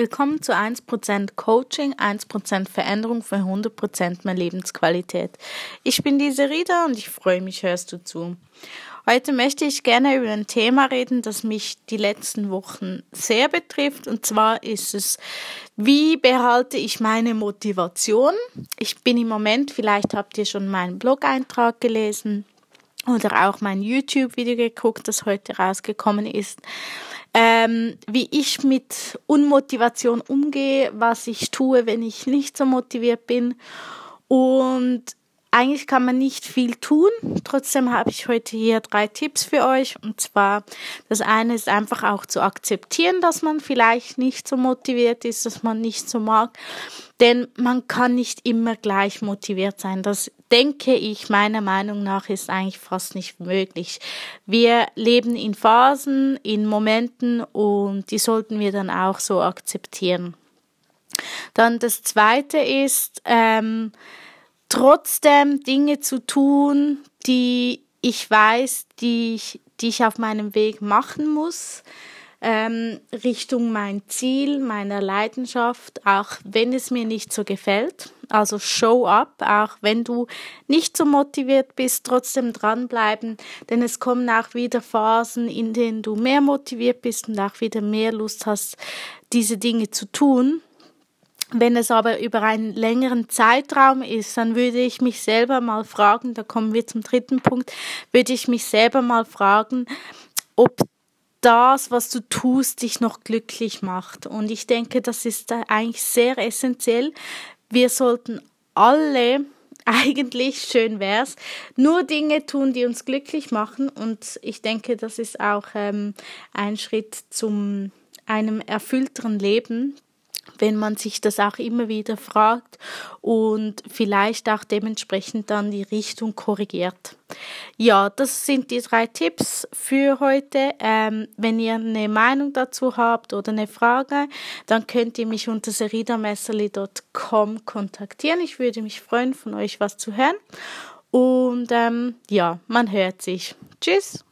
Willkommen zu 1% Coaching, 1% Veränderung für 100% mehr Lebensqualität. Ich bin diese Rita und ich freue mich, hörst du zu. Heute möchte ich gerne über ein Thema reden, das mich die letzten Wochen sehr betrifft. Und zwar ist es, wie behalte ich meine Motivation? Ich bin im Moment, vielleicht habt ihr schon meinen Blog-Eintrag gelesen oder auch mein YouTube-Video geguckt, das heute rausgekommen ist ähm, wie ich mit Unmotivation umgehe, was ich tue, wenn ich nicht so motiviert bin. Und eigentlich kann man nicht viel tun. Trotzdem habe ich heute hier drei Tipps für euch. Und zwar, das eine ist einfach auch zu akzeptieren, dass man vielleicht nicht so motiviert ist, dass man nicht so mag. Denn man kann nicht immer gleich motiviert sein. Das denke ich meiner Meinung nach ist eigentlich fast nicht möglich. Wir leben in Phasen, in Momenten und die sollten wir dann auch so akzeptieren. Dann das zweite ist, ähm, trotzdem Dinge zu tun, die ich weiß, die ich, die ich auf meinem Weg machen muss, ähm, Richtung mein Ziel, meiner Leidenschaft, auch wenn es mir nicht so gefällt. Also show up, auch wenn du nicht so motiviert bist, trotzdem dranbleiben, denn es kommen auch wieder Phasen, in denen du mehr motiviert bist und auch wieder mehr Lust hast, diese Dinge zu tun. Wenn es aber über einen längeren Zeitraum ist, dann würde ich mich selber mal fragen, da kommen wir zum dritten Punkt, würde ich mich selber mal fragen, ob das, was du tust, dich noch glücklich macht. Und ich denke, das ist eigentlich sehr essentiell. Wir sollten alle eigentlich schön wär's, nur Dinge tun, die uns glücklich machen. Und ich denke, das ist auch ähm, ein Schritt zum einem erfüllteren Leben, wenn man sich das auch immer wieder fragt und vielleicht auch dementsprechend dann die Richtung korrigiert. Ja, das sind die drei Tipps für heute. Ähm, wenn ihr eine Meinung dazu habt oder eine Frage, dann könnt ihr mich unter seridamesserli.com kontaktieren. Ich würde mich freuen, von euch was zu hören. Und ähm, ja, man hört sich. Tschüss.